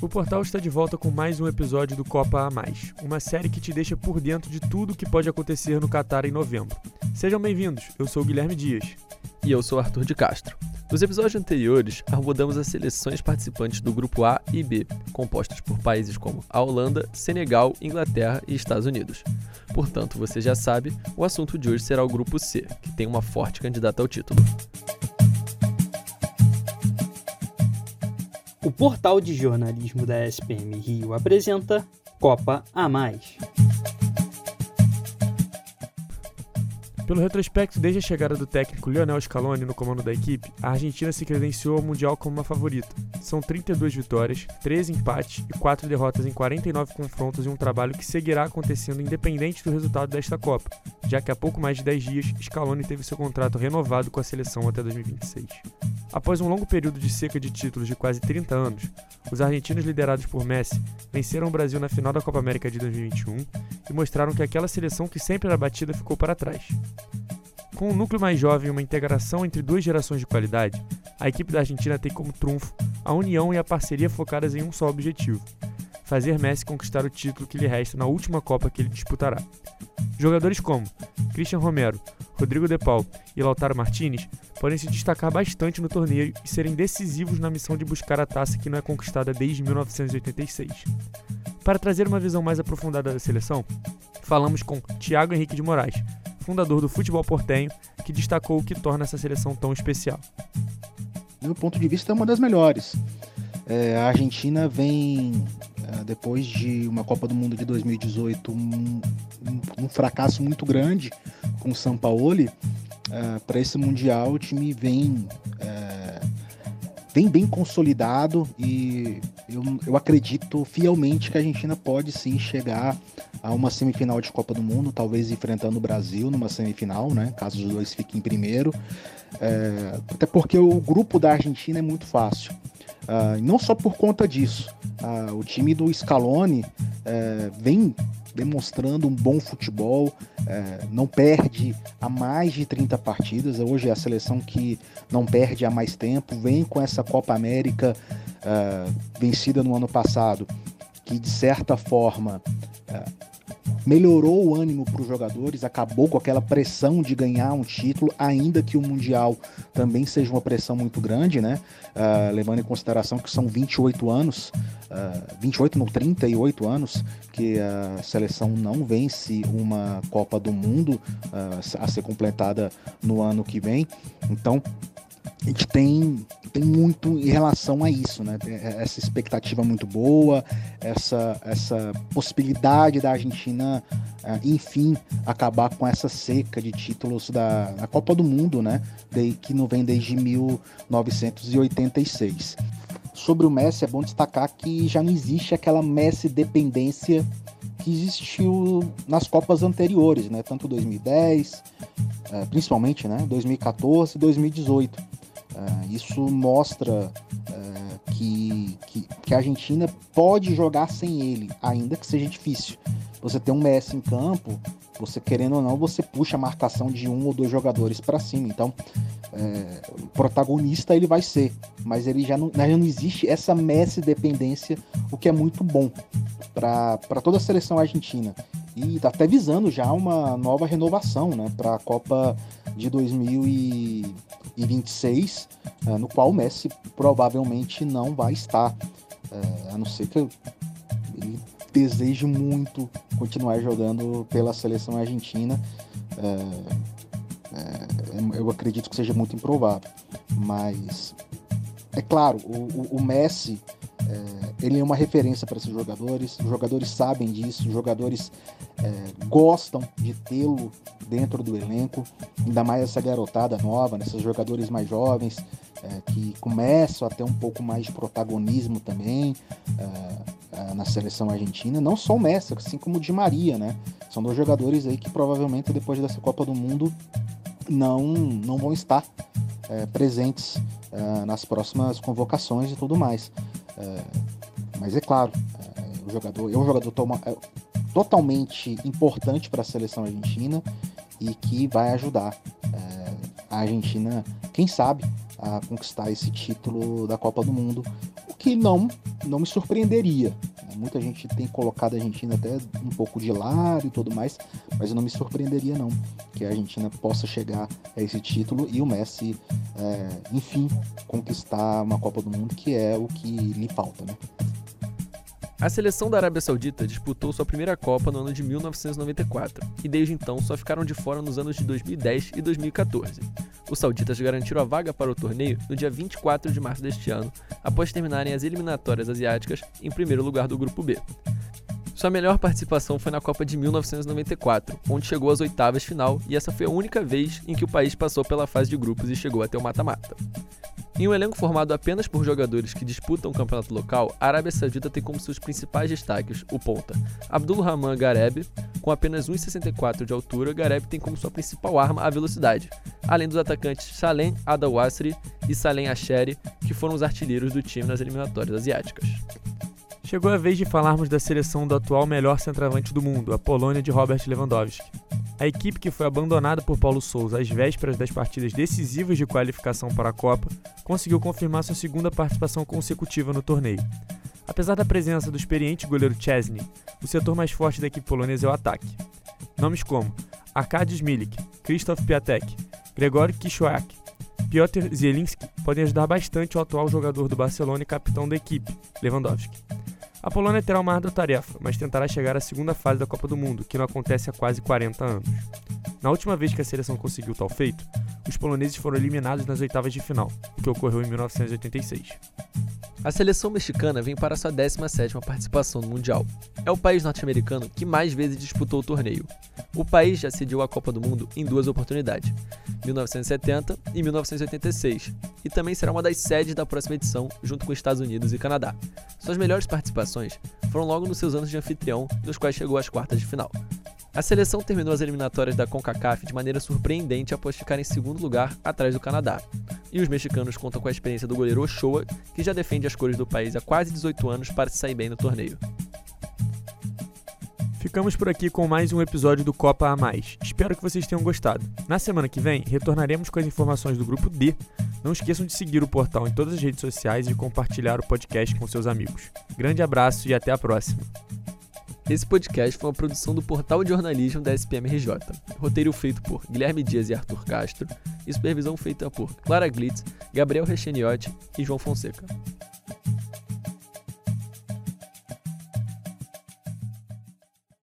O portal está de volta com mais um episódio do Copa a Mais, uma série que te deixa por dentro de tudo o que pode acontecer no Catar em novembro. Sejam bem-vindos, eu sou Guilherme Dias. E eu sou Arthur de Castro. Nos episódios anteriores, abordamos as seleções participantes do grupo A e B, compostas por países como a Holanda, Senegal, Inglaterra e Estados Unidos. Portanto, você já sabe, o assunto de hoje será o grupo C, que tem uma forte candidata ao título. O portal de jornalismo da SPM Rio apresenta Copa a Mais. Pelo retrospecto, desde a chegada do técnico Lionel Scaloni no comando da equipe, a Argentina se credenciou ao Mundial como uma favorita. São 32 vitórias, 13 empates e 4 derrotas em 49 confrontos em um trabalho que seguirá acontecendo independente do resultado desta Copa, já que há pouco mais de 10 dias, Scaloni teve seu contrato renovado com a seleção até 2026. Após um longo período de seca de títulos de quase 30 anos, os argentinos liderados por Messi venceram o Brasil na final da Copa América de 2021 e mostraram que aquela seleção que sempre era batida ficou para trás. Com um núcleo mais jovem e uma integração entre duas gerações de qualidade, a equipe da Argentina tem como trunfo a união e a parceria focadas em um só objetivo: fazer Messi conquistar o título que lhe resta na última Copa que ele disputará. Jogadores como Christian Romero, Rodrigo De Paul e Lautaro Martinez podem se destacar bastante no torneio e serem decisivos na missão de buscar a taça que não é conquistada desde 1986. Para trazer uma visão mais aprofundada da seleção, falamos com Thiago Henrique de Moraes, fundador do futebol portenho, que destacou o que torna essa seleção tão especial. Do meu ponto de vista, é uma das melhores. É, a Argentina vem, depois de uma Copa do Mundo de 2018, um, um, fracasso muito grande com o Sampaoli. É, Para esse Mundial, o time vem, é, vem bem consolidado e eu, eu acredito fielmente que a Argentina pode sim chegar a uma semifinal de Copa do Mundo, talvez enfrentando o Brasil numa semifinal, né? Caso os dois fiquem em primeiro. É, até porque o grupo da Argentina é muito fácil. Uh, não só por conta disso. Uh, o time do Scaloni uh, vem demonstrando um bom futebol, não perde há mais de 30 partidas. Hoje é a seleção que não perde há mais tempo, vem com essa Copa América vencida no ano passado, que de certa forma melhorou o ânimo para os jogadores, acabou com aquela pressão de ganhar um título, ainda que o Mundial também seja uma pressão muito grande, né? Uh, levando em consideração que são 28 anos, uh, 28 não, 38 anos que a seleção não vence uma Copa do Mundo uh, a ser completada no ano que vem. Então, a gente tem, tem muito em relação a isso, né? Essa expectativa muito boa, essa, essa possibilidade da Argentina, é, enfim, acabar com essa seca de títulos da, da Copa do Mundo, né? De, que não vem desde 1986. Sobre o Messi, é bom destacar que já não existe aquela Messi dependência que existiu nas Copas anteriores, né? Tanto 2010, é, principalmente, né? 2014 e 2018 Uh, isso mostra uh, que, que, que, a Argentina pode jogar sem ele, ainda que seja difícil. Você tem um Messi em campo, você querendo ou não, você puxa a marcação de um ou dois jogadores para cima. Então, é, protagonista ele vai ser, mas ele já não, já não existe essa Messi dependência, o que é muito bom para toda a seleção argentina. E tá até visando já uma nova renovação né, para a Copa de 2026, é, no qual o Messi provavelmente não vai estar, é, a não ser que ele deseje muito continuar jogando pela seleção argentina. É, eu acredito que seja muito improvável, mas é claro, o, o Messi é, ele é uma referência para esses jogadores, os jogadores sabem disso, os jogadores é, gostam de tê-lo dentro do elenco, ainda mais essa garotada nova, né, esses jogadores mais jovens é, que começam a ter um pouco mais de protagonismo também é, é, na seleção argentina. Não só o Messi, assim como o Di Maria, né? São dois jogadores aí que provavelmente depois dessa Copa do Mundo não, não vão estar é, presentes é, nas próximas convocações e tudo mais. mas é claro, o jogador é um jogador toma, totalmente importante para a seleção argentina e que vai ajudar é, a Argentina, quem sabe, a conquistar esse título da Copa do Mundo, o que não não me surpreenderia. Muita gente tem colocado a Argentina até um pouco de lado e tudo mais, mas não me surpreenderia não que a Argentina possa chegar a esse título e o Messi, é, enfim, conquistar uma Copa do Mundo, que é o que lhe falta, né? A seleção da Arábia Saudita disputou sua primeira Copa no ano de 1994 e desde então só ficaram de fora nos anos de 2010 e 2014. Os sauditas garantiram a vaga para o torneio no dia 24 de março deste ano, após terminarem as eliminatórias asiáticas em primeiro lugar do Grupo B. Sua melhor participação foi na Copa de 1994, onde chegou às oitavas final e essa foi a única vez em que o país passou pela fase de grupos e chegou até o mata-mata. Em um elenco formado apenas por jogadores que disputam o campeonato local, a Arábia Saudita tem como seus principais destaques o ponta Abdul Rahman Gareb, com apenas 1,64 de altura, Gareb tem como sua principal arma a velocidade, além dos atacantes Salem Adawasri e Salem Asheri, que foram os artilheiros do time nas eliminatórias asiáticas. Chegou a vez de falarmos da seleção do atual melhor centroavante do mundo, a Polônia de Robert Lewandowski. A equipe que foi abandonada por Paulo Souza às vésperas das partidas decisivas de qualificação para a Copa conseguiu confirmar sua segunda participação consecutiva no torneio. Apesar da presença do experiente goleiro Chesney, o setor mais forte da equipe polonesa é o ataque. Nomes como Arkadiusz Milik, Krzysztof Piatek, Gregor Kiszoak, Piotr Zielinski podem ajudar bastante o atual jogador do Barcelona e capitão da equipe, Lewandowski. A Polônia terá uma ardua tarefa, mas tentará chegar à segunda fase da Copa do Mundo, que não acontece há quase 40 anos. Na última vez que a seleção conseguiu tal feito, os poloneses foram eliminados nas oitavas de final, o que ocorreu em 1986. A seleção mexicana vem para sua 17ª participação no Mundial. É o país norte-americano que mais vezes disputou o torneio. O país já sediou a Copa do Mundo em duas oportunidades, 1970 e 1986, e também será uma das sedes da próxima edição, junto com Estados Unidos e Canadá. Suas melhores participações foram logo nos seus anos de anfitrião, nos quais chegou às quartas de final. A seleção terminou as eliminatórias da CONCACAF de maneira surpreendente após ficar em segundo lugar atrás do Canadá. E os mexicanos contam com a experiência do goleiro Ochoa, que já defende as cores do país há quase 18 anos para se sair bem no torneio. Ficamos por aqui com mais um episódio do Copa a Mais. Espero que vocês tenham gostado. Na semana que vem, retornaremos com as informações do grupo D. Não esqueçam de seguir o portal em todas as redes sociais e compartilhar o podcast com seus amigos. Grande abraço e até a próxima. Esse podcast foi uma produção do Portal de Jornalismo da SPMRJ. Roteiro feito por Guilherme Dias e Arthur Castro e supervisão feita por Clara Glitz, Gabriel Recheniotti e João Fonseca.